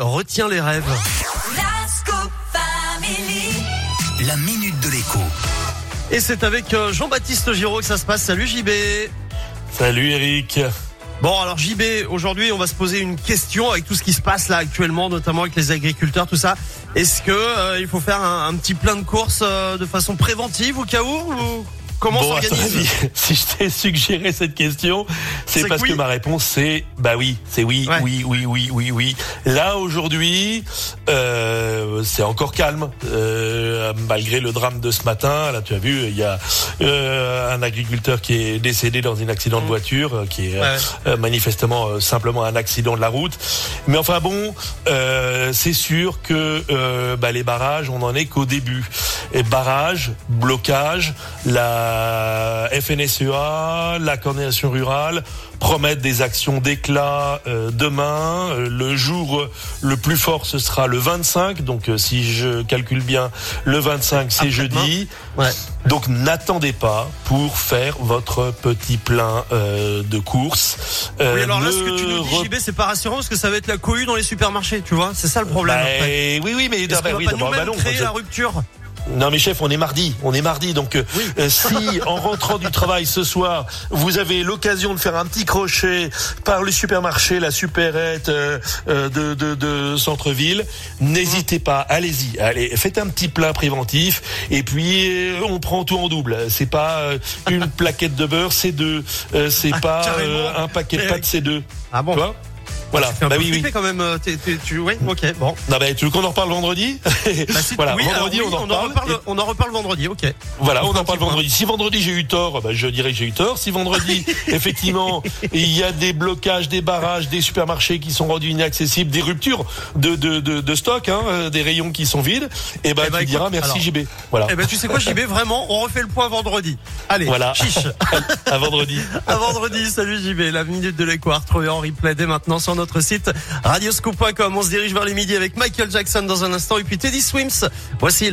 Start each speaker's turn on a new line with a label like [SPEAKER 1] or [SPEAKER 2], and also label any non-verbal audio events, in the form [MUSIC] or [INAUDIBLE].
[SPEAKER 1] retiens les rêves.
[SPEAKER 2] La minute de l'écho.
[SPEAKER 1] Et c'est avec euh, Jean-Baptiste Giraud que ça se passe. Salut JB.
[SPEAKER 3] Salut Eric.
[SPEAKER 1] Bon alors JB, aujourd'hui on va se poser une question avec tout ce qui se passe là actuellement, notamment avec les agriculteurs, tout ça. Est-ce que euh, il faut faire un, un petit plein de courses euh, de façon préventive au cas où ou? Comment
[SPEAKER 3] Bon, à ton
[SPEAKER 1] s'organise
[SPEAKER 3] avis, [LAUGHS] si je t'ai suggéré cette question, c'est parce
[SPEAKER 1] que oui.
[SPEAKER 3] que ma réponse c'est bah oui, c'est oui,
[SPEAKER 1] Ouais.
[SPEAKER 3] oui, oui, oui, oui, oui. Là aujourd'hui, euh, c'est encore calme euh, malgré le drame de ce matin. Là, tu as vu, il y a euh, un agriculteur qui est décédé dans un accident de voiture, euh, qui est euh.
[SPEAKER 1] Ouais.
[SPEAKER 3] manifestement euh, simplement un accident de la route. Mais enfin bon, euh, c'est sûr que euh, bah, les barrages, on en est qu'au début. Et barrages, blocage, la FNSEA, la coordination rurale promettent des actions d'éclat euh, demain. Euh, le jour le plus fort, ce sera le 25. Donc euh, si je calcule bien, le 25, c'est
[SPEAKER 1] Après-demain.
[SPEAKER 3] jeudi.
[SPEAKER 1] Ouais.
[SPEAKER 3] Donc n'attendez pas pour faire votre petit plein euh, de courses. Euh,
[SPEAKER 1] Oui alors là ce que tu nous dis JB c'est pas rassurant parce que ça va être la cohue dans les supermarchés, tu vois. C'est ça le problème.
[SPEAKER 3] Bah, oui, oui, mais bah,
[SPEAKER 1] qu'on va
[SPEAKER 3] oui,
[SPEAKER 1] pas nous-mêmes
[SPEAKER 3] bah
[SPEAKER 1] créer
[SPEAKER 3] je-
[SPEAKER 1] la rupture
[SPEAKER 3] Non mais chef, on est mardi, on est mardi, donc euh,
[SPEAKER 1] Oui.
[SPEAKER 3] euh, si en rentrant du travail ce soir, vous avez l'occasion de faire un petit crochet par le supermarché, la supérette euh, de, de, de centre-ville, n'hésitez pas, allez-y, allez, faites un petit plein préventif et puis euh, on prend tout en double. C'est pas euh, une [LAUGHS] plaquette de beurre, c'est deux, euh, c'est
[SPEAKER 1] Ah,
[SPEAKER 3] pas euh, un paquet de
[SPEAKER 1] Eh,
[SPEAKER 3] pâtes, c'est deux.
[SPEAKER 1] Ah bon.
[SPEAKER 3] Tu vois? Voilà.
[SPEAKER 1] Un
[SPEAKER 3] Bah
[SPEAKER 1] peu
[SPEAKER 3] oui, oui.
[SPEAKER 1] quand même. euh, t'es- tu, oui, ok, bon.
[SPEAKER 3] Non, bah, tu veux qu'on en reparle vendredi?
[SPEAKER 1] Bah, si-
[SPEAKER 3] Voilà,
[SPEAKER 1] oui, alors
[SPEAKER 3] vendredi
[SPEAKER 1] oui,
[SPEAKER 3] on en
[SPEAKER 1] en
[SPEAKER 3] reparle. Et-
[SPEAKER 1] On en reparle vendredi, ok.
[SPEAKER 3] Voilà,
[SPEAKER 1] On
[SPEAKER 3] en parle
[SPEAKER 1] point.
[SPEAKER 3] vendredi. Si vendredi j'ai eu tort, bah, je dirais que j'ai eu tort. Si vendredi, [LAUGHS] effectivement, il y a des blocages, des barrages, des supermarchés qui sont rendus inaccessibles, des ruptures de, de, de, de stock, hein, euh, des rayons qui sont vides, et ben
[SPEAKER 1] Eh ben,
[SPEAKER 3] tu
[SPEAKER 1] écoute,
[SPEAKER 3] diras merci
[SPEAKER 1] alors.
[SPEAKER 3] JB. Voilà.
[SPEAKER 1] Eh ben tu sais quoi JB, vraiment, on refait le point vendredi. Allez,
[SPEAKER 3] Voilà.
[SPEAKER 1] chiche. [LAUGHS]
[SPEAKER 3] à vendredi.
[SPEAKER 1] À vendredi, salut JB, la minute de l'écho à retrouver en replay dès maintenant sur notre site radioscoop.com. On se dirige vers les midi avec Michael Jackson dans un instant et puis Teddy Swims. Voici